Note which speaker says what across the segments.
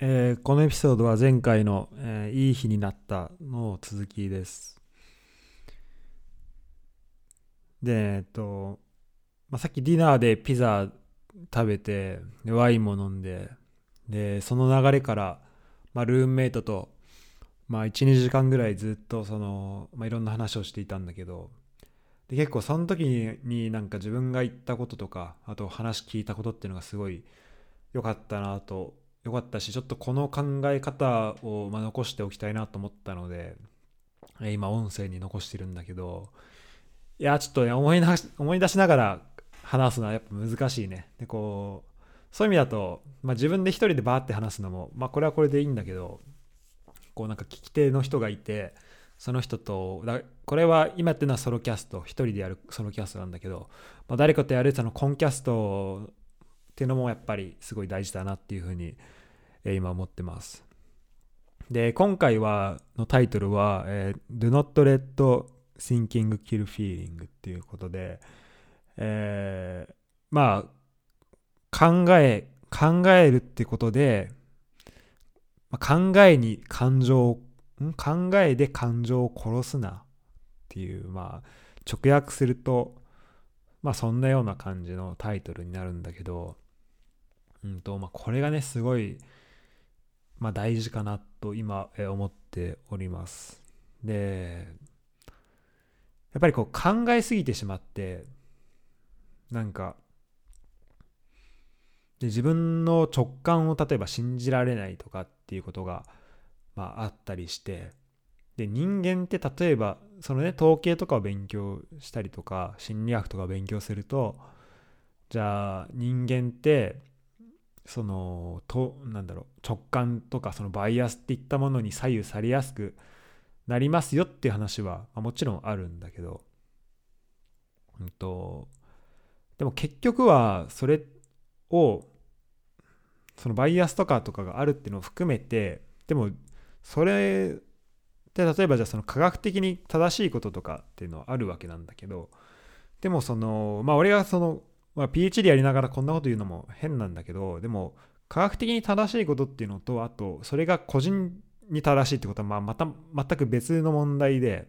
Speaker 1: えーこのエピソードは前回の、えーいい日になったの続きです。で、えっと、まあ、さっきディナーでピザ食べて、ワインも飲んで、で、その流れから、まあ、ルームメイトと、まあ、1、2時間ぐらいずっと、その、まあ、いろんな話をしていたんだけど、で結構その時にになんか自分が言ったこととか、あと話聞いたことっていうのがすごい良かったなと良かったしちょっとこの考え方を、ま、残しておきたいなと思ったのでえ今音声に残してるんだけどいやちょっとね思いなし思い出しながら話すのはやっぱ難しいね。でこうそういう意味だと、まあ、自分で一人でバーって話すのもまあこれはこれでいいんだけどこうなんか聞き手の人がいてその人とだこれ今やってるのはソロキャスト一人でやるソロキャストなんだけど、まあ、誰かとやるそのコンキャストっていうのもやっぱりすごい大事だなっていうふうに、え今思ってます。で、今回はのタイトルは、えー Do not let thinking kill feeling っていうことで、えーまあ、考え、考えるってことで、ま、考えに感情を、ん？考えで感情を殺すなっていう、まあ、直訳すると、まあそんなような感じのタイトルになるんだけど、うんとまあ、これがねすごい、まあ、大事かなと今え思っております。でやっぱりこう考えすぎてしまってなんかで自分の直感を例えば信じられないとかっていうことが、まあ、あったりしてで人間って例えばそのね統計とかを勉強したりとか心理学とかを勉強するとじゃあ人間ってそのとなんだろう直感とかそのバイアスっていったものに左右されやすくなりますよっていう話は、まあもちろんあるんだけど、うんと、でも結局はそれをそのバイアスとかとかがあるっていうのを含めてでもそれって例えばじゃあその科学的に正しいこととかっていうのはあるわけなんだけどでもそのまあ俺がそのまあ、PhD やりながらこんなこと言うのも変なんだけどでも科学的に正しいことっていうのとあとそれが個人に正しいってことはまあまた全く別の問題で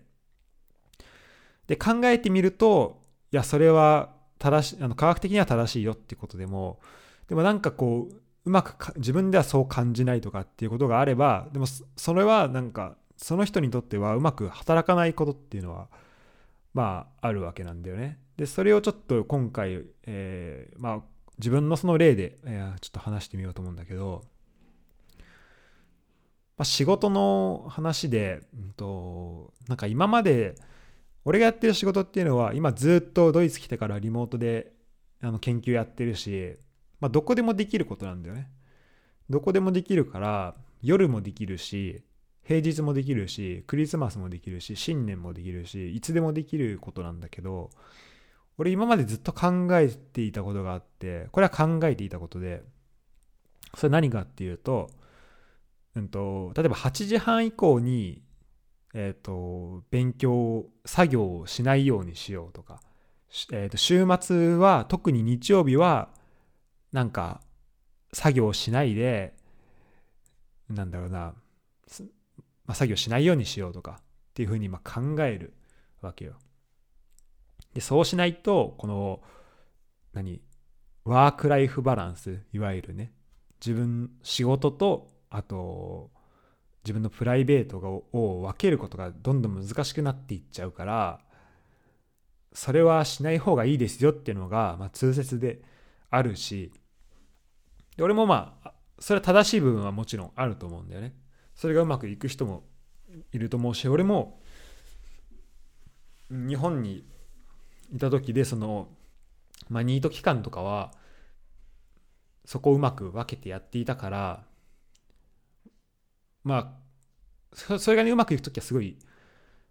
Speaker 1: で考えてみるといやそれは正しあの科学的には正しいよってことでもでもなんかこううまく自分ではそう感じないとかっていうことがあればでもそそれはなんかその人にとってはうまく働かないことっていうのはまああるわけなんだよね。でそれをちょっと今回、えーまあ自分のその例で、えーちょっと話してみようと思うんだけど、まあ、仕事の話で、うんと、なんか今まで俺がやってる仕事っていうのは今ずっとドイツ来てからリモートであの研究やってるし、まあ、どこでもできることなんだよね。どこでもできるから夜もできるし平日もできるしクリスマスもできるし新年もできるしいつでもできることなんだけど俺今までずっと考えていたことがあってこれは考えていたことでそれ何かっていうと,、うん、と例えば8時半以降にえっ、と勉強作業をしないようにしようとか、えーと週末は特に日曜日はなんか作業しないでなんだろうなまあ、作業しないようにしようとかっていうふうにま考えるわけよ。でそうしないとこの何ワークライフバランスいわゆるね自分仕事とあと自分のプライベートを分けることがどんどん難しくなっていっちゃうからそれはしない方がいいですよっていうのが、まあ、通説であるしで俺もまあそれは正しい部分はもちろんあると思うんだよね。それがうまくいく人もいると思うし俺も日本にいた時でその、まあ、ニート期間とかはそこをうまく分けてやっていたからまあそれがねうまくいく時はすごい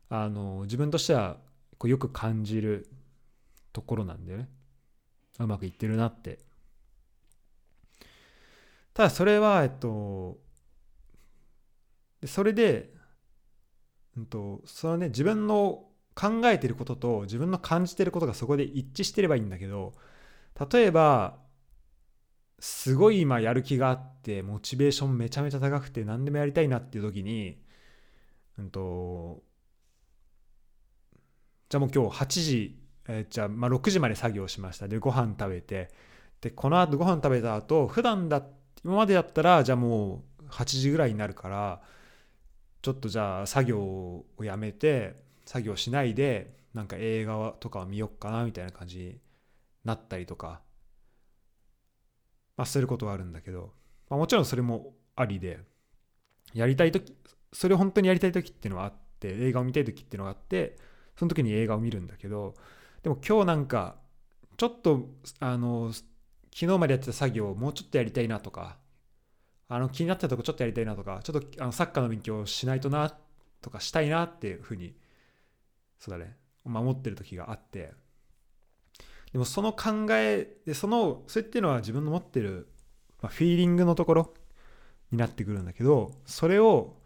Speaker 1: あの自分としてはこうよく感じるところなんだよね。うまくいってるなって。ただそれはえっとでそれで、うんと、そのね自分の考えてることと自分の感じてることがそこで一致してればいいんだけど例えばすごい今やる気があってモチベーションめちゃめちゃ高くて何でもやりたいなっていう時にうんとじゃあもう今日8時、え、じゃあま6時まで作業しました。でご飯食べて。でこの後ご飯食べた後普段だ今までだったらじゃあもう8時ぐらいになるからちょっとじゃあ作業をやめて作業しないでなんか映画とかを見よっかなみたいな感じになったりとかまあ、することはあるんだけど、まあ、もちろんそれもありでやりたい時それを本当にやりたい時っていうのはあって映画を見たい時っていうのがあってその時に映画を見るんだけどでも今日なんかちょっとあの昨日までやってた作業をもうちょっとやりたいなとかあの気になったとこちょっとやりたいなとかちょっとあのサッカーの勉強しないとなとかしたいなっていうふうにそうだね守ってる時があって。でもその考えでそのそれっていうのは自分の持ってる、まあ、フィーリングのところになってくるんだけどそれを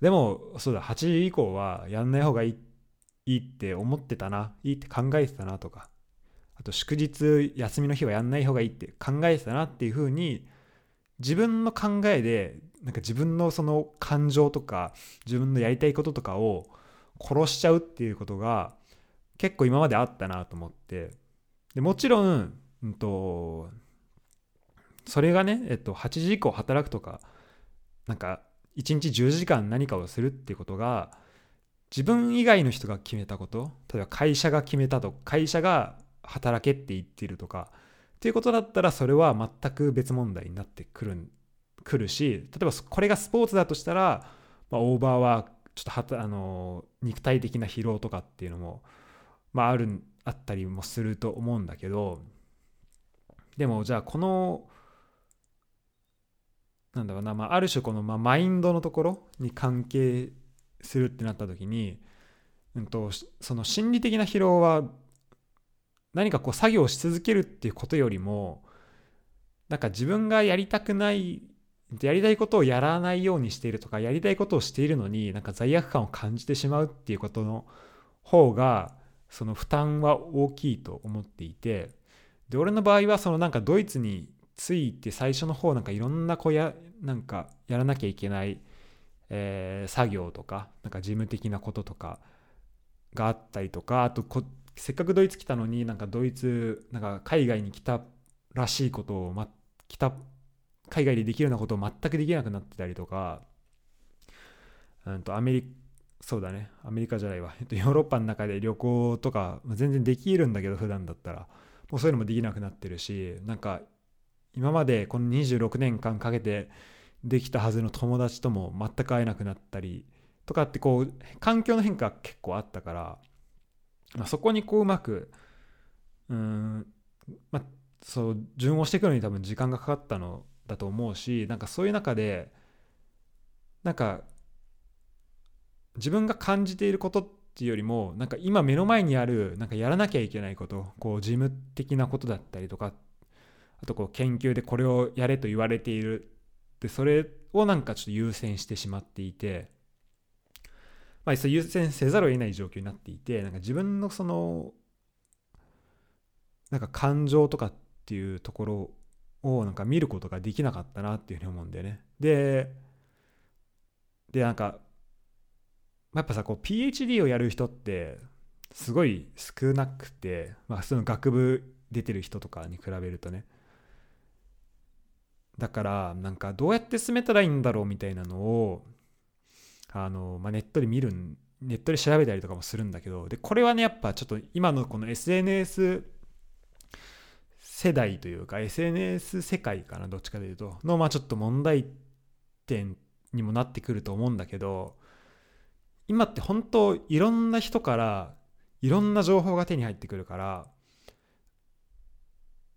Speaker 1: でもそうだ8時以降はやんない方がいいいいって思ってたないいって考えてたなとかあと祝日休みの日はやんない方がいいって考えてたなっていうふうに自分の考えでなんか自分のその感情とか自分のやりたいこととかを殺しちゃうっていうことが結構今まであったなと思って。でもちろん、うんと、それがね、えっと、8時以降働くとか、なんか、1日10時間何かをするっていうことが、自分以外の人が決めたこと、例えば会社が決めたと、会社が働けって言ってるとか、っていうことだったら、それは全く別問題になってくるくるし、例えばこれがスポーツだとしたら、まあ、オーバーはちょっとはたあの肉体的な疲労とかっていうのも、まあ、あるあったりもすると思うんだけどでもじゃあこのなんだろうな、まあ、ある種この、まあ、マインドのところに関係するってなった時に、うんと、その心理的な疲労は何かこう作業し続けるっていうことよりもなんか自分がやりたくないやりたいことをやらないようにしているとかやりたいことをしているのになんか罪悪感を感じてしまうっていうことの方がその負担は大きいと思っていてで俺の場合はそのなんかドイツに着いて最初の方なんかいろんなこうやなんかやらなきゃいけない、えー、作業とかなんか事務的なこととかがあったりとかあとせっかくドイツ来たのになんかドイツなんか海外に来たらしいことを、ま、来た海外でできるようなことを全くできなくなってたりとか、うんとアメリカそうだね。アメリカじゃないわ、えっと、ヨーロッパの中で旅行とか、全然できるんだけど普段だったら。もうそういうのもできなくなってるしなんか今までこの26年間かけてできたはずの友達とも全く会えなくなったりとかってこう環境の変化結構あったから、ま、そこにこううまくうんまあそう順応していくのに多分時間がかかったのだと思うしなんかそういう中でなんか自分が感じていることっていうよりもなんか今目の前にあるなんかやらなきゃいけないことこう事務的なことだったりとかあとこう研究でこれをやれと言われている。でそれをなんかちょっと優先してしまっていてまあそ優先せざるを得ない状況になっていてなんか自分のそのなんか感情とかっていうところをなんか見ることができなかったなっていうふうに思うんだよね。ででなんかやっぱさこう PhD をやる人ってすごい少なくて、まあ、その学部出てる人とかに比べるとねだからなんかどうやって進めたらいいんだろうみたいなのをあの、まあ、ネットで見るネットで調べたりとかもするんだけどでこれはねやっぱちょっと今のこの SNS 世代というか SNS 世界かなどっちかというと。のまあちょっと問題点にもなってくると思うんだけど今って本当いろんな人からいろんな情報が手に入ってくるから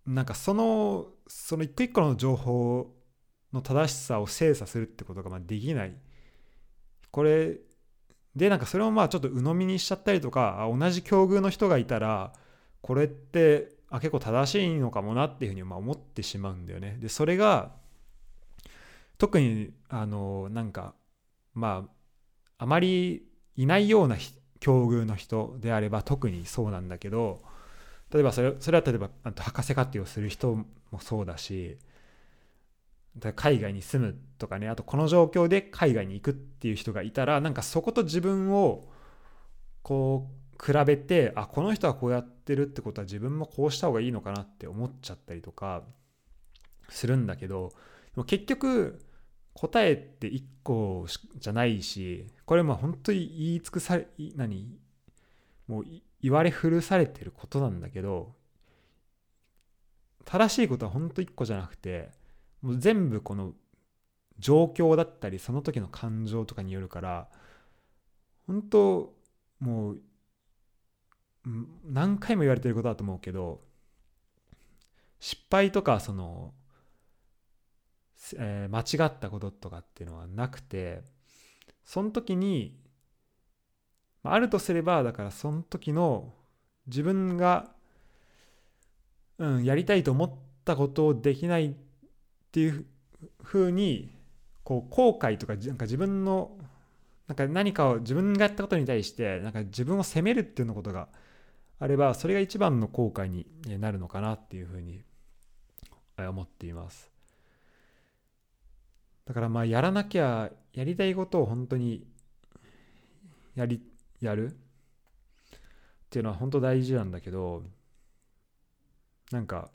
Speaker 1: なんかそのその一個一個の情報の正しさを精査するってことがまあできない。これでなんかそれをまあちょっと鵜呑みにしちゃったりとか同じ境遇の人がいたらこれってあ結構正しいのかもなっていうふうにま思ってしまうんだよね。でそれが特にあのなんかまああまりいないような境遇の人であれば特にそうなんだけど例えばそれそれは例えば博士課程をする人もそうだし海外に住むとかねあとこの状況で海外に行くっていう人がいたらなんかそこと自分をこう比べてあこの人はこうやっててるってことは自分もこうした方がいいのかなって思っちゃったりとかするんだけどでも結局答えって1個じゃないしこれも本当に言い尽くされ何もう言われ古されてることなんだけど正しいことは本当1個じゃなくてもう全部この状況だったりその時の感情とかによるから本当もう何回も言われてることだと思うけど失敗とかその、えー、間違ったこととかっていうのはなくてその時にあるとすればだからその時の自分が、うん、やりたいと思ったことをできないっていうふうにこう後悔とかなんか自分のなんか何かを自分がやったことに対してなんか自分を責めるっていうようなことがあればそれが一番の後悔になるのかなっていうふうに思っています。だからまあやらなきゃやりたいことを本当にやりやる？っていうのは本当大事なんだけどなんか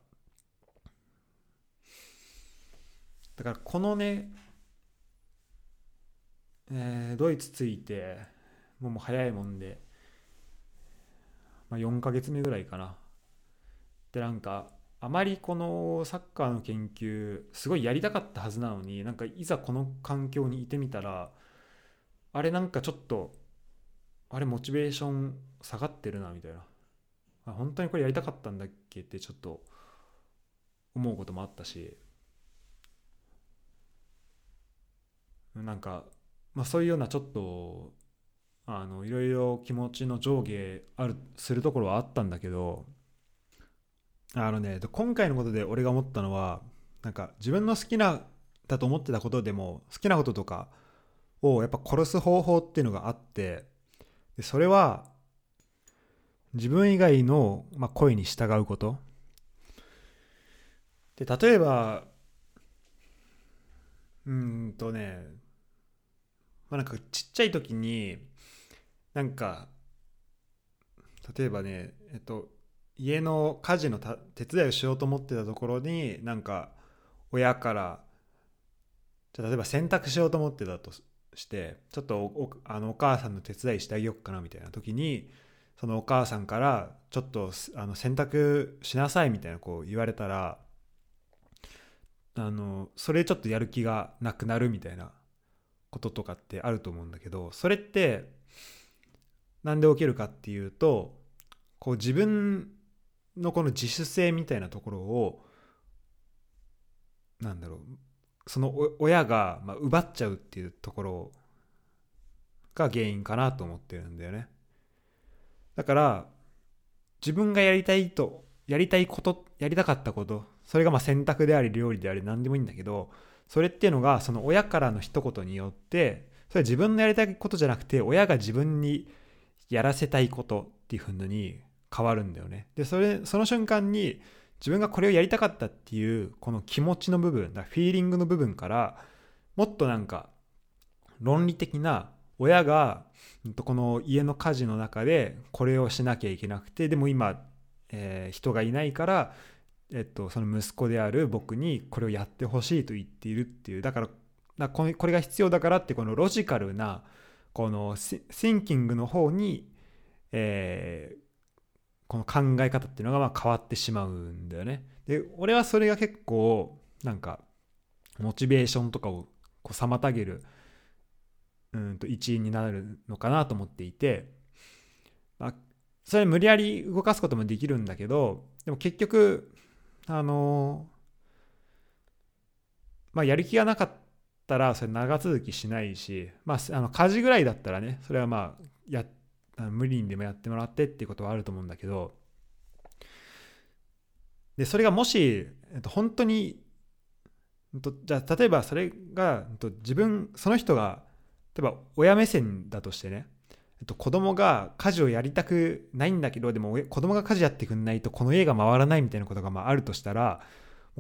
Speaker 1: だからこのね、えー、ドイツ着いてもうもう早いもんで、まあ、4ヶ月目ぐらいかな。でなんかあまりこのサッカーの研究すごいやりたかったはずなのになんかいざこの環境にいてみたらあれなんかちょっとあれモチベーション下がってるなみたいな。本当にこれやりたかったんだっけってちょっと思うこともあったし。なんか、まあ、そういうようなちょっとあのいろいろ気持ちの上下あるするところはあったんだけどあのね今回のことで俺が思ったのはなんか自分の好きなだと思ってたことでも好きなこととかをやっぱ殺す方法っていうのがあってでそれは自分以外の、まあ、声に従うこと。で例えばうんとねまあ、なんかちっちゃい時になんか例えばねえっと家の家事の手伝いをしようと思ってたところになんか親からじゃ例えば洗濯しようと思ってたとしてちょっとおあのお母さんの手伝いしてあげようかなみたいな時にそのお母さんからちょっとあの洗濯しなさいみたいなこう言われたらあのそれちょっとやる気がなくなるみたいなこととかってあると思うんだけどそれって何で起きるかっていうとこう自分のこの自主性みたいなところをなんだろうその親がま奪っちゃうっていうところが原因かなと思ってるんだよね。だから自分がやりたいとやりたいことやりたかったことそれがま選択であり料理であり何でもいいんだけどそれっていうのがその親からの一言によってそれは自分のやりたいことじゃなくて親が自分にやらせたいことっていうふうに変わるんだよね。でそれその瞬間に自分がこれをやりたかったっていうこの気持ちの部分だフィーリングの部分からもっとなんか論理的な親がこの家の家事の中でこれをしなきゃいけなくてでも今、えー、人がいないからえっと、その息子である僕にこれをやってほしいと言っているっていうだからこれが必要だからってこのロジカルなこのシンキングの方に、えー、この考え方っていうのがまあ変わってしまうんだよね。で俺はそれが結構なんかモチベーションとかをこう妨げるうんと一因になるのかなと思っていて、まあ、それ無理やり動かすこともできるんだけどでも結局あのまあやる気がなかったたらそれ長続きしないしまああの家事ぐらいだったらねそれはまあや無理にでもやってもらってっていうことはあると思うんだけどでそれがもし、えっと、本当に、えっと、じゃあ例えばそれが、えっと、自分その人が例えば親目線だとしてねえっと、子供が家事をやりたくないんだけどでも子供が家事やってくんないとこの家が回らないみたいなことがまああるとしたら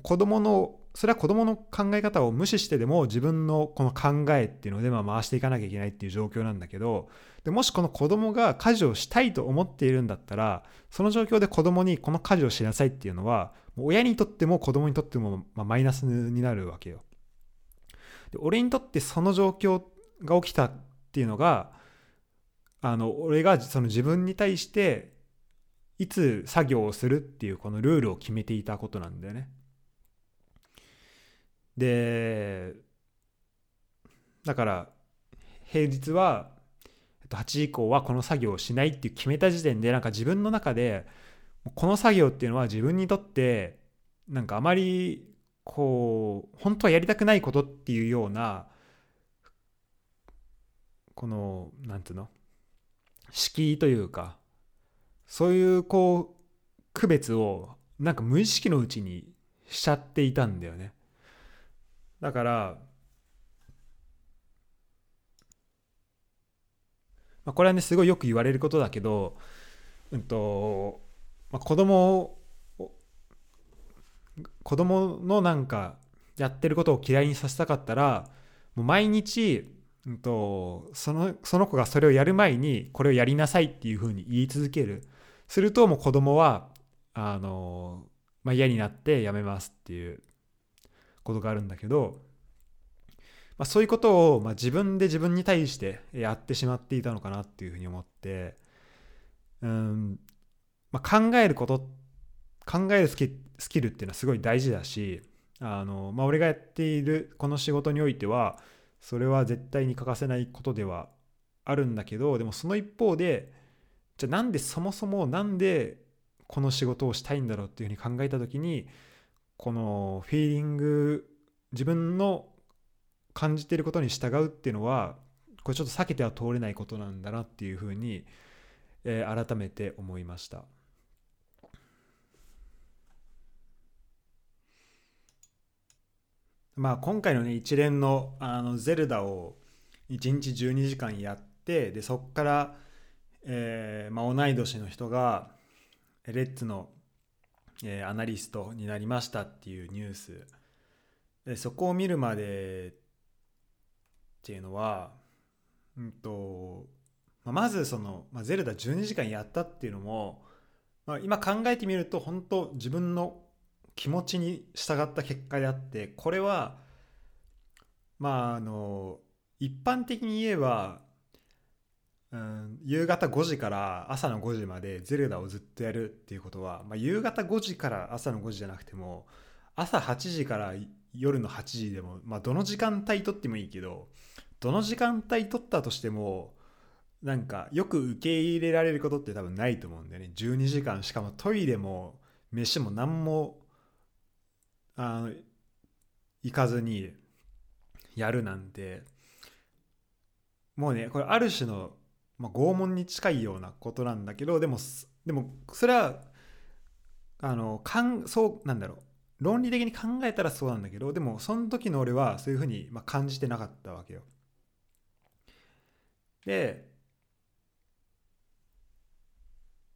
Speaker 1: 子供のそれは子供の考え方を無視してでも自分のこの考えっていうのでま回していかなきゃいけないっていう状況なんだけどでもしこの子供が家事をしたいと思っているんだったらその状況で子供にこの家事をしなさいっていうのは親にとっても子供にとってもまマイナスになるわけよ。で俺にとってその状況が起きたっていうのがあの俺がその自分に対していつ作業をするっていうこのルールを決めていたことなんだよね。でだから平日は8時以降はこの作業をしないっていう決めた時点でなんか自分の中でこの作業っていうのは自分にとってなんかあまりこう本当はやりたくないことっていうようなこの何て言うの？敷居というかそういうこう区別をなんか無意識のうちにしちゃっていたんだよね。だから、まあ、これはねすごいよく言われることだけど、うんとまあ、子供子供のなんかやってることを嫌いにさせたかったらもう毎日、うんと、そのその子がそれをやる前にこれをやりなさいっていうふうに言い続ける。するともう子供はあの、まあ、嫌になってやめますっていう。ことがあるんだけど、まあ、そういうことをま自分で自分に対してやってしまっていたのかなっていうふうに思ってうん、まあ、考えること考えるスキスキルっていうのはすごい大事だしあの、まあ、俺がやっているこの仕事においてはそれは絶対に欠かせないことではあるんだけどでもその一方でじゃあなんでそもそもなんでこの仕事をしたいんだろうっていうふうに考えた時にこのフィーリング自分の感じていることに従うっていうのはこれちょっと避けては通れないことなんだなっていうふうに、えー、改めて思いました。まあ今回のね一連のあのゼルダを1日12時間やってでそこから、えーまあ、同い年の人がレッツのえー、アナリストになりましたっていうニュース。でそこを見るまでっていうのは、うんとまあ、まずその、まあ、ゼルダ12時間やったっていうのも、まあ、今考えてみると本当自分の気持ちに従った結果であってこれはまああの一般的に言えばうん、夕方5時から朝の5時までゼルダをずっとやるっていうことは、まあ、夕方5時から朝の5時じゃなくても朝8時から夜の8時でも、まあ、どの時間帯とってもいいけどどの時間帯取ったとしてもなんかよく受け入れられることって多分ないと思うんだよね。12時間しかもトイレも飯も何もあの行かずにやるなんて。もうねこれある種のまあ、拷問に近いようなことなんだけどでもでもそれはあのかんそうなんだろう論理的に考えたらそうなんだけどでもその時の俺はそういうふうに、まあ、感じてなかったわけよ。で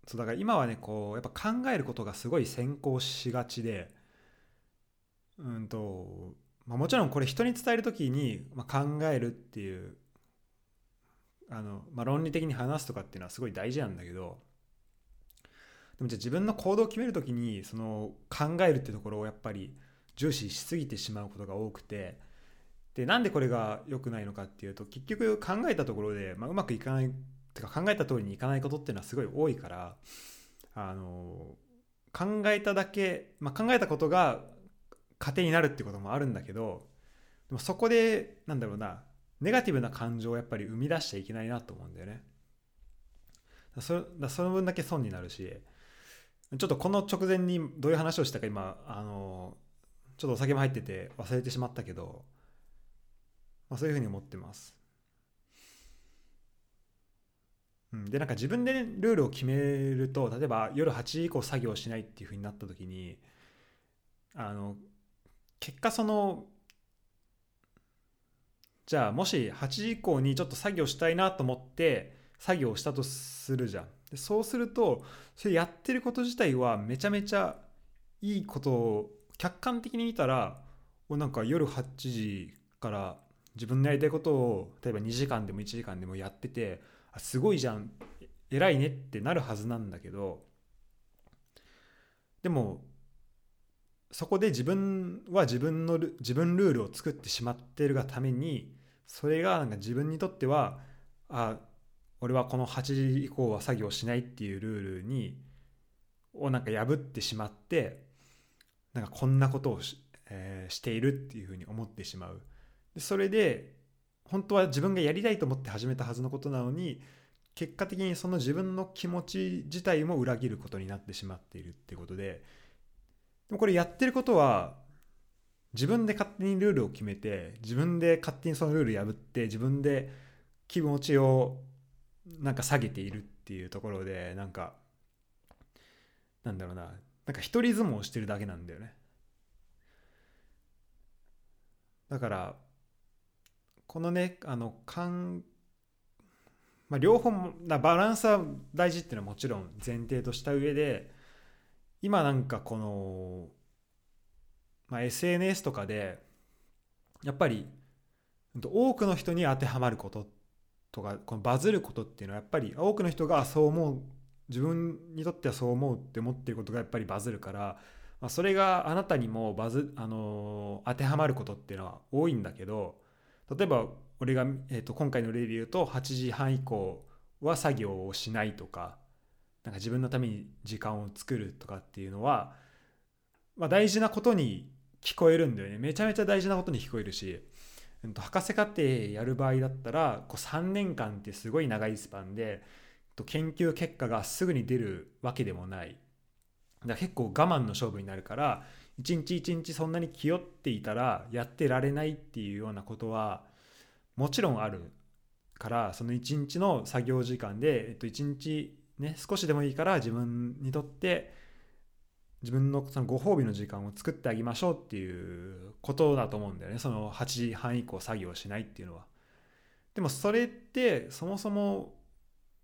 Speaker 1: そうだから今はねこうやっぱ考えることがすごい先行しがちでうんと、まあ、もちろんこれ人に伝える時に、まあ、考えるっていうあの、まあ、論理的に話すとかっていうのはすごい大事なんだけどでもじゃあ自分の行動を決める時にその考えるってところをやっぱり重視しすぎてしまうことが多くてでなんでこれが良くないのかっていうと結局考えたところで、まあ、うまくいかないってか考えた通りにいかないことっていうのはすごい多いからあの考えただけ、まあ、考えたことが糧になるってこともあるんだけどでもそこでなんだろうなネガティブな感情をやっぱり生み出しちゃいけないなと思うんだよね。そだその分だけ損になるしちょっとこの直前にどういう話をしたか今あのちょっとお酒も入ってて忘れてしまったけど、まあ、そういうふうに思ってます。うん、でなんか自分で、ね、ルールを決めると例えば夜8時以降作業しないっていうふうになった時にあの結果そのじゃあもし8時以降にちょっと作業したいなと思って作業したとするじゃん。でそうするとそれやってること自体はめちゃめちゃいいことを客観的に見たらなんか夜8時から自分のやりたいことを例えば2時間でも1時間でもやっててあすごいじゃん。偉いねってなるはずなんだけどでもそこで自分は自分の自分ルールを作ってしまってるがためにそれがなんか自分にとってはあ俺はこの8時以降は作業しないっていうルールにをなんか破ってしまってなんかこんなことをし,、えー、しているっていうふうに思ってしまう。でそれで本当は自分がやりたいと思って始めたはずのことなのに結果的にその自分の気持ち自体も裏切ることになってしまっているっていうことででもこれやってることは自分で勝手にルールを決めて自分で勝手にそのルール破って自分で気持ちをなんか下げているっていうところでなんかなんだろうな。なんか一人相撲してるだけなんだよね。だからこのねあのかん、まあ、両方バランスは大事っていうのはもちろん前提とした上で今なんかこの、まあ、SNS とかでやっぱり多くの人に当てはまることとかこのバズることっていうのはやっぱり多くの人がそう思う自分にとってはそう思うって思ってることがやっぱりバズるから、まあ、それがあなたにもバズ、あのー、当てはまることっていうのは多いんだけど例えば俺が、えー、と今回の例で言うと8時半以降は作業をしないとかなんか自分のために時間を作るとかっていうのは、まあ、大事なことに聞こえるんだよね。めちゃめちゃ大事なことに聞こえるし、うん、と博士課程やる場合だったらこう3年間ってすごい長いスパンでと研究結果がすぐに出るわけでもない。だから結構我慢の勝負になるから一日一日そんなに気負っていたらやってられないっていうようなことはもちろんあるからその一日の作業時間で、えっと、一日ね少しでもいいから自分にとって自分のそのご褒美の時間を作ってあげましょうっていうことだと思うんだよねその8時半以降作業しないっていうのは。でもそれってそもそも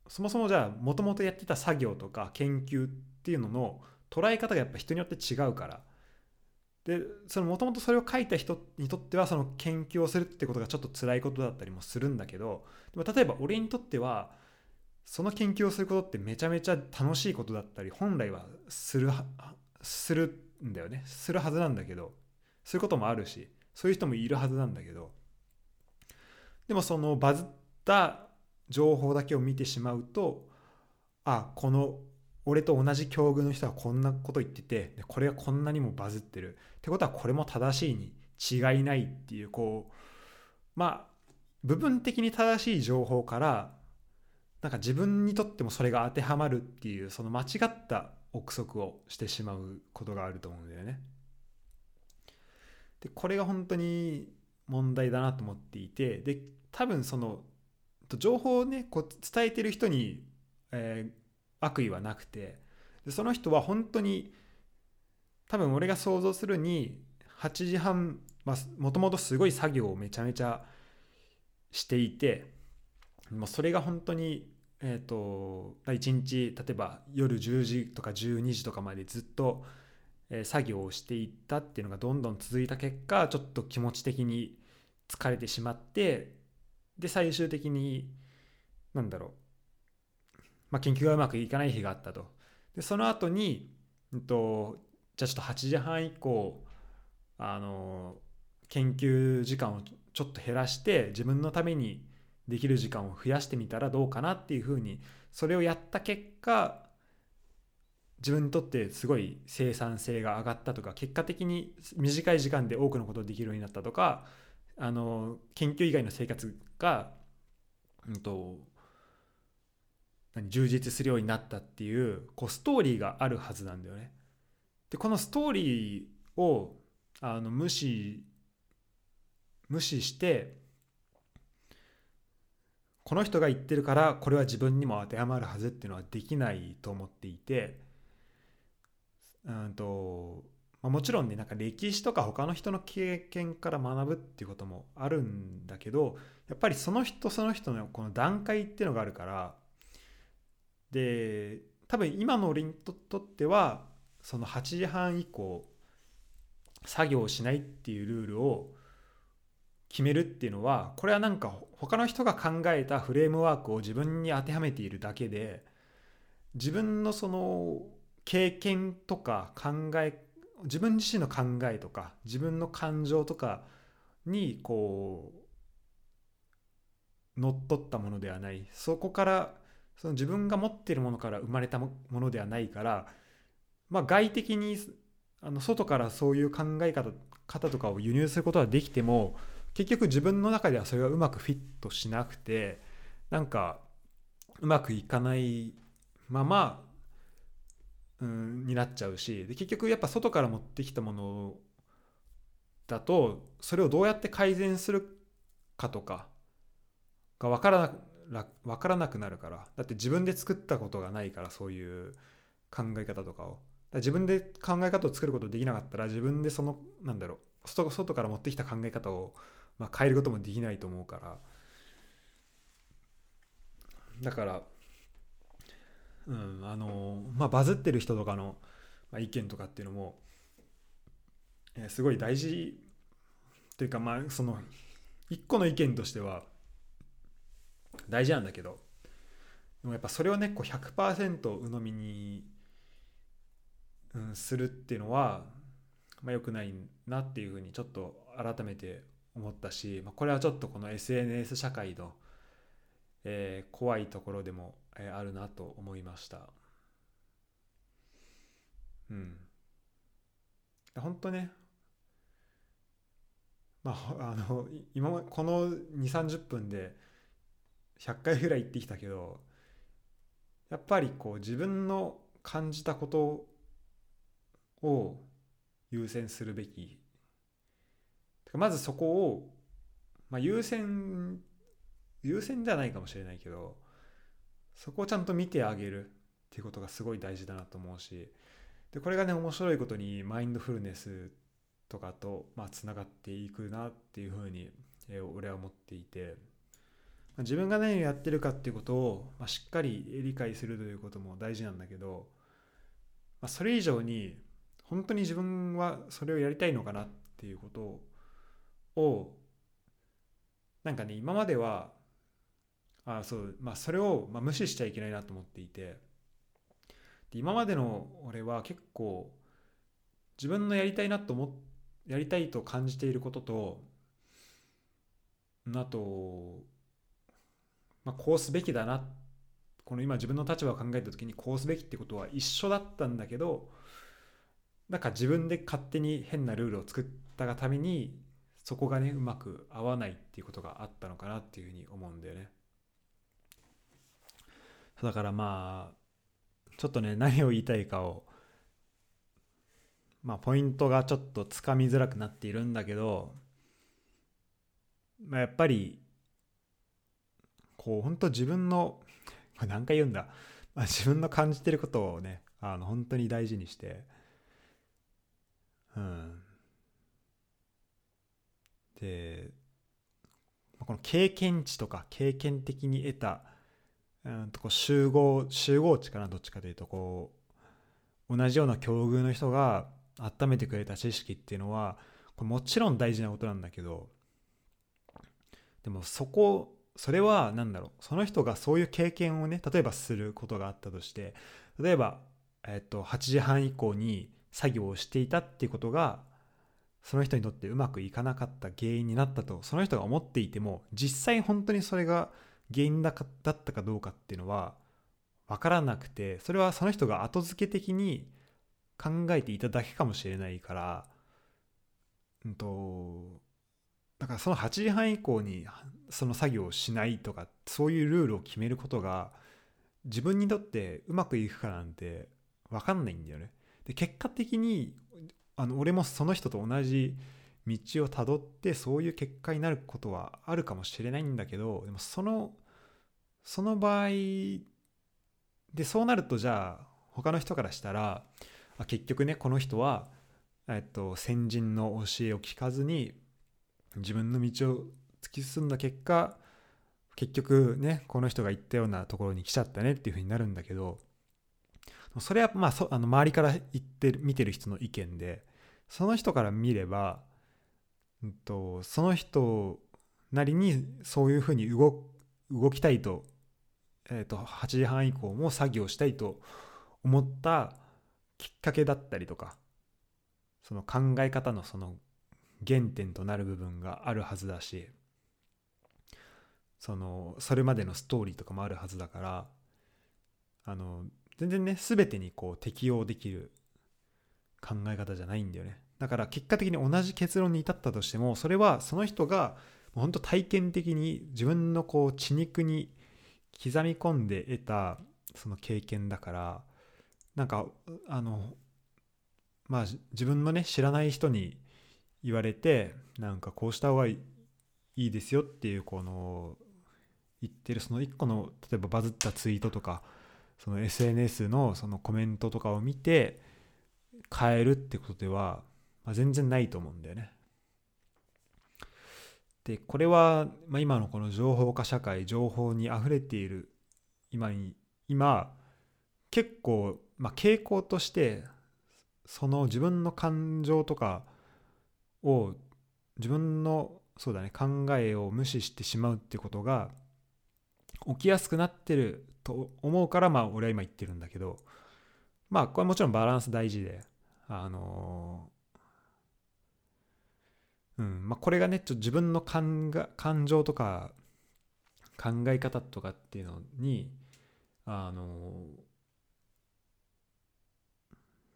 Speaker 1: そもそもじゃあもともとやってた作業とか研究っていうのの捉え方がやっぱ人によって違うからでそのもともとそれを書いた人にとってはその研究をするってことがちょっと辛いことだったりもするんだけどでも例えば俺にとってはその研究をすることってめちゃめちゃ楽しいことだったり本来はするするんだよね。するはずなんだけど。そういうこともあるしそういう人もいるはずなんだけど。でもそのバズった情報だけを見てしまうとあこの俺と同じ境遇の人はこんなこと言っててこれがこんなにもバズってる。ってことはこれも正しいに違いないっていうこうまあ部分的に正しい情報からなんか自分にとってもそれが当てはまるっていうその間違った憶測をしてしまうことがあると思うんだよね。でこれが本当に問題だなと思っていてで多分その情報をねこう伝えてる人に、えー、悪意はなくてでその人は本当に多分俺が想像するに8時半もともとすごい作業をめちゃめちゃしていてもうそれが本当にえっ、ー、と1日例えば夜10時とか12時とかまでずっと、え、作業をしていったっていうのがどんどん続いた結果ちょっと気持ち的に疲れてしまってで最終的になんだろう、まあ、研究がうまくいかない日があったと。でその後に、うんと、じゃあちょっと8時半以降あの研究時間をちょっと減らして自分のためにできる時間を増やしてみたらどうかなっていうふうにそれをやった結果自分にとってすごい生産性が上がったとか結果的に短い時間で多くのことをできるようになったとかあの研究以外の生活が、うんと、何充実するようになったっていうこうストーリーがあるはずなんだよね。でこのストーリーをあの無視無視してこの人が言ってるからこれは自分にも当てはまるはずっていうのはできないと思っていてうんとまあ、もちろんねなんか歴史とか他の人の経験から学ぶっていうこともあるんだけどやっぱりその人その人のこの段階っていうのがあるからで多分今の俺にとってはその8時半以降作業をしないっていうルールを決めるっていうのはこれはなんか他の人が考えたフレームワークを自分に当てはめているだけで自分のその経験とか考え自分自身の考えとか自分の感情とかにこう乗っ取ったものではない。そこからその自分が持っているものから生まれたものではないからまあ外的にあの外からそういう考え方方とかを輸入することはできても結局自分の中ではそれがうまくフィットしなくてなんかうまくいかないまま、うん、になっちゃうしで結局やっぱ外から持ってきたものだとそれをどうやって改善するかとかが分からな分からなくなるから。だって自分で作ったことがないからそういう考え方とかを。自分で考え方を作ることできなかったら自分でそのなんだろう外から持ってきた考え方を、まあ、変えることもできないと思うから。だからうんあのまあバズってる人とかの、まあ、意見とかっていうのも、えー、すごい大事というかまあその一個の意見としては大事なんだけどでもやっぱそれをねこう100%鵜呑みに、うん、するっていうのは、まあ、良くないなっていうふうにちょっと改めて思ったし、まあ、これはちょっとこの SNS 社会の、えー、怖いところでもえあるなと思いました。うん。本当ね。まああの今この2 3 0分で100回ぐらい言ってきたけどやっぱりこう自分の感じたことを優先するべきまずそこを、まあ、優先優先じゃないかもしれないけどそこをちゃんと見てあげるっていうことがすごい大事だなと思うしでこれがね面白いことにマインドフルネスとかとまあつながっていくなっていうふうに、え俺は思っていて自分が何をやってるかっていうことを、まあ、しっかり理解するということも大事なんだけど、まあ、それ以上に本当に自分はそれをやりたいのかなっていうことををなんかね今まではあそうまあそれを、ま、無視しちゃいけないなと思っていて。で今までの俺は結構自分のやりたいなと思やりたいと感じていることとあと、まあ、こうすべきだなこの今自分の立場を考えた時にこうすべきってことは一緒だったんだけどなんか自分で勝手に変なルールを作ったがためにそこがねうまく合わないっていうことがあったのかなっていうふうに思うんだよね。だからまあちょっとね何を言いたいかをまあポイントがちょっとつかみづらくなっているんだけど、まあ、やっぱりこう本当自分の何回言うんだ、まあ、自分の感じてることをねあの本当に大事にしてうんでこの経験値とか経験的に得たうんとこう集合集合値かなどっちかというとこう同じような境遇の人が温めてくれた知識っていうのはこれもちろん大事なことなんだけどでもそこそれは何だろうその人がそういう経験をね例えばすることがあったとして例えば、えっと、8時半以降に作業をしていたっていうことがその人にとってうまくいかなかった原因になったとその人が思っていても実際本当にそれが原因だったかどうかっていうのは分からなくてそれはその人が後付け的に考えていただけかもしれないから、うんと、だからその8時半以降にその作業をしないとかそういうルールを決めることが自分にとってうまくいくかなんて分かんないんだよね。で結果的にあの俺もその人と同じ道をたどってそういう結果になることはあるかもしれないんだけどでもそのその場合でそうなるとじゃあ他の人からしたらあ結局ねこの人は、えっと、先人の教えを聞かずに自分の道を突き進んだ結果結局ねこの人が言ったようなところに来ちゃったねっていうふうになるんだけどそれはまあそあの周りから言ってる見てる人の意見でその人から見れば、うんと、その人なりにそういうふうに動動きたいと,、えー、と8時半以降も作業したいと思ったきっかけだったりとかその考え方のその原点となる部分があるはずだしそのそれまでのストーリーとかもあるはずだからあの全然ね全てにこう適用できる考え方じゃないんだよね。だから結果的に同じ結論に至ったとしてもそれはその人が本当体験的に自分のこう血肉に刻み込んで得たその経験だからなんかあのまあ自分のね知らない人に言われてなんかこうした方がいいですよっていうこの言ってるその一個の例えばバズったツイートとかその SNS のそのコメントとかを見て変えるってことでは、まあ、全然ないと思うんだよね。でこれは、まあ、今のこの情報化社会情報にあふれている今に今結構、まあ、傾向としてその自分の感情とかを自分のそうだね考えを無視してしまうってことが起きやすくなってると思うからまあ俺は今言ってるんだけどまあこれもちろんバランス大事であのうんまあ、これがねちょっと自分の感が感情とか考え方とかっていうのにあの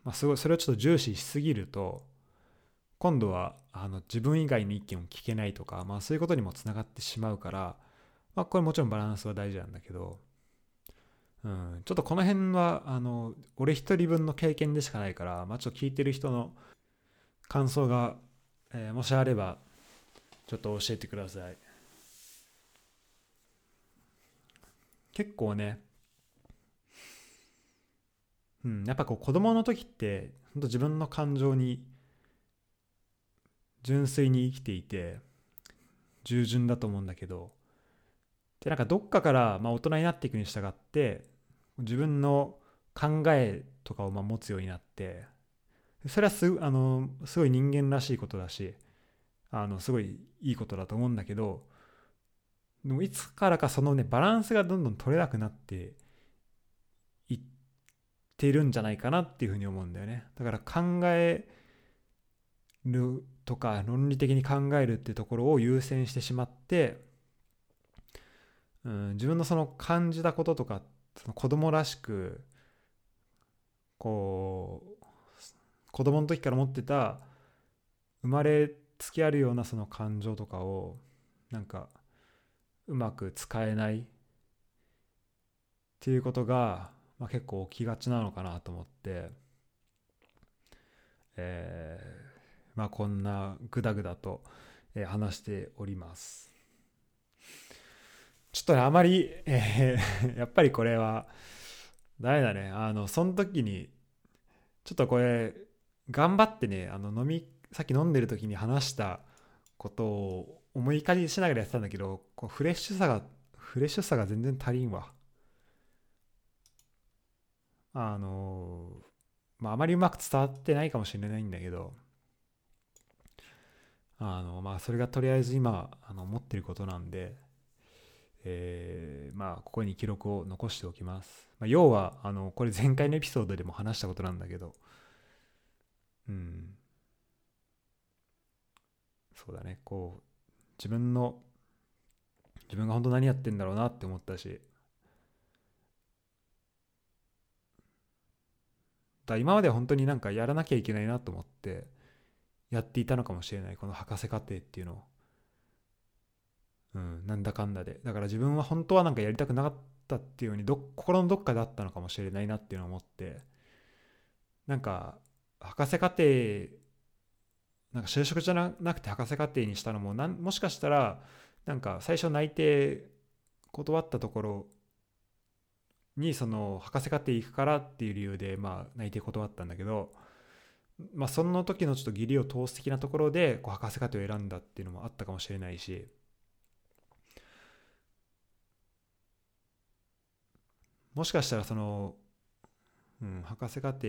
Speaker 1: まあすごいそれをちょっと重視しすぎると今度はあの自分以外の意見を聞けないとか、まあ、そういうことにもつながってしまうから、まあ、これもちろんバランスは大事なんだけど、うん、ちょっとこの辺はあの俺一人分の経験でしかないから、まあ、ちょっと聞いてる人の感想がえー、もしあればちょっと教えてください。結構ねうんやっぱこう子供の時って本当自分の感情に純粋に生きていて従順だと思うんだけどでなんかどっかから、まあ、大人になっていくに従って自分の考えとかをまあ持つようになってそれはすあのすごい人間らしいことだしあのすごいいいことだと思うんだけどでもいつからかそのねバランスがどんどん取れなくなっていってるんじゃないかなっていうふうに思うんだよね。だから考えるとか論理的に考えるってところを優先してしまって、うん、自分のその感じたこととかその子供らしくこう子供の時から持ってた生まれつきあるようなその感情とかをなんかうまく使えないっていうことが、まあ、結構起きがちなのかなと思って、えー、まあこんなグダグダと、話しております。ちょっとねあまり、えー、やっぱりこれはダメだね。あのその時にちょっとこれ頑張ってねあの飲みさっき飲んでる時に話したことを思い返しながらやってたんだけどこうフレッシュさがフレッシュさが全然足りんわ。あのまああまりうまく伝わってないかもしれないんだけどあのまあそれがとりあえず今あの思ってることなんでえー、まあここに記録を残しておきます、まあ、要はあのこれ前回のエピソードでも話したことなんだけど。うん。そうだね。こう自分の自分が本当何やってんだろうなって思ったし。だ今まで本当になんかやらなきゃいけないなと思ってやっていたのかもしれない。この博士課程っていうのを。うんなんだかんだで。だから自分は本当はなんかやりたくなかったっていうようにど心のどっかであったのかもしれないなっていうのを思って。なんか博士課程なんか就職じゃなくて博士課程にしたのもなんもしかしたらなんか最初内定断ったところにその博士課程行くからっていう理由でまあ内定断ったんだけどまあその時のちょっと義理を通す的なところでこう博士課程を選んだっていうのもあったかもしれないし。もしかしたらその、うん、博士課程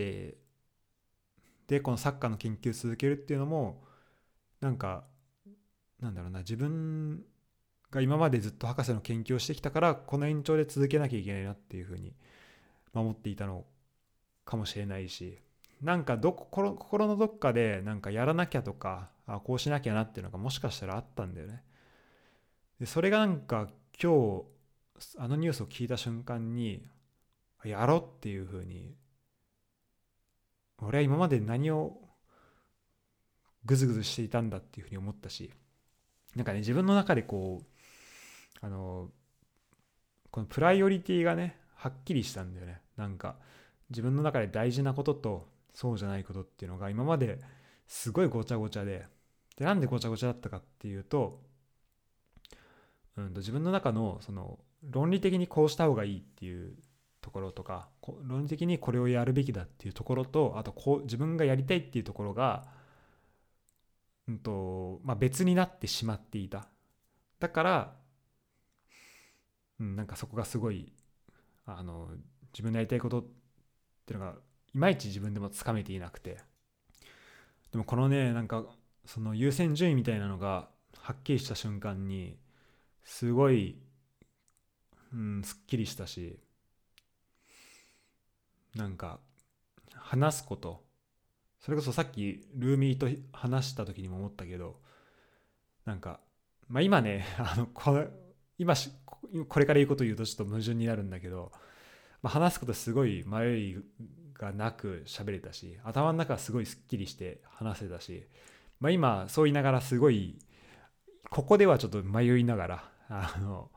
Speaker 1: でこのサッカーの研究続けるっていうのもなんかなんだろうな自分が今までずっと博士の研究をしてきたからこの延長で続けなきゃいけないなっていうふうに守っていたのかもしれないしなんかど心心のどっかでなんかやらなきゃとかあこうしなきゃなっていうのがもしかしたらあったんだよね。でそれがなんか今日あのニュースを聞いた瞬間にやろうっていうふうに俺は今まで何をグズグズしていたんだっていうふうに思ったしなんかね自分の中でこうあのこのプライオリティがねはっきりしたんだよね。なんか自分の中で大事なこととそうじゃないことっていうのが今まですごいごちゃごちゃででなんでごちゃごちゃだったかっていうと,、うんと自分の中のその論理的にこうした方がいいっていうところとか論理的にこれをやるべきだっていうところとあとこう自分がやりたいっていうところが、うんとまあ、別になってしまっていた。だから、うん、なんかそこがすごいあの自分のやりたいことっていうのがいまいち自分でもつかめていなくて。でもこのねなんかその優先順位みたいなのがはっきりした瞬間にすごい、うん、すっきりしたしなんか話すこと。それこそさっきルーミーと話した時にも思ったけどなんかまあ今ね あのこれ今これから言うこと言うとちょっと矛盾になるんだけど、まあ、話すことすごい迷いがなく喋れたし頭の中はすごいすっきりして話せたし、まあ、今そう言いながらすごいここではちょっと迷いながらあの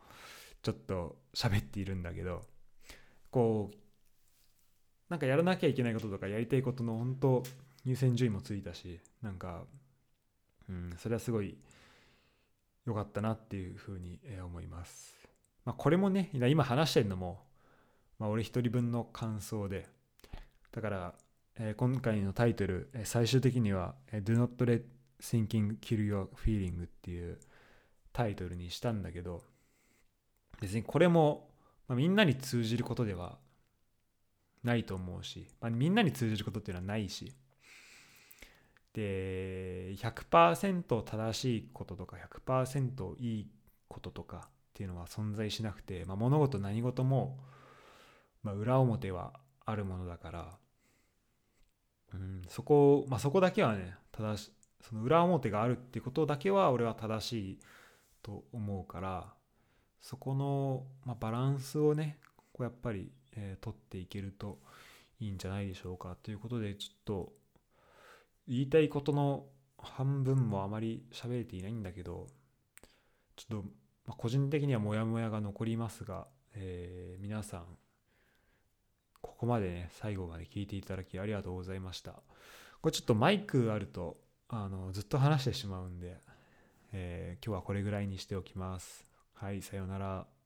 Speaker 1: ちょっと喋っているんだけどこうなんかやらなきゃいけないこととかやりたいことの本当優先順位もついたしなんか、うん、それはすごい良かったなっていうふうに思います。まあ、これもね今話してるのも、まあ、俺一人分の感想でだから、えー、今回のタイトル、え、最終的には、Do not let thinking kill your feeling っていうタイトルにしたんだけど別にこれも、まあ、みんなに通じることではないと思うし、まあ、みんなに通じることっていうのはないし。で100%正しいこととか100%いいこととかっていうのは存在しなくて、まあ、物事何事も、まあ、裏表はあるものだから、うん、そこ、まあ、そこだけはね正しその裏表があるってことだけは俺は正しいと思うからそこの、まあ、バランスをねこうやっぱりえー、取っていけるといいんじゃないでしょうかということでちょっと言いたいことの半分もあまり喋れていないんだけどちょっと、ま、個人的にはモヤモヤが残りますが、えー、皆さんここまでね最後まで聞いていただきありがとうございました。これちょっとマイクあるとあのずっと話してしまうんで、えー、今日はこれぐらいにしておきます。はいさようなら。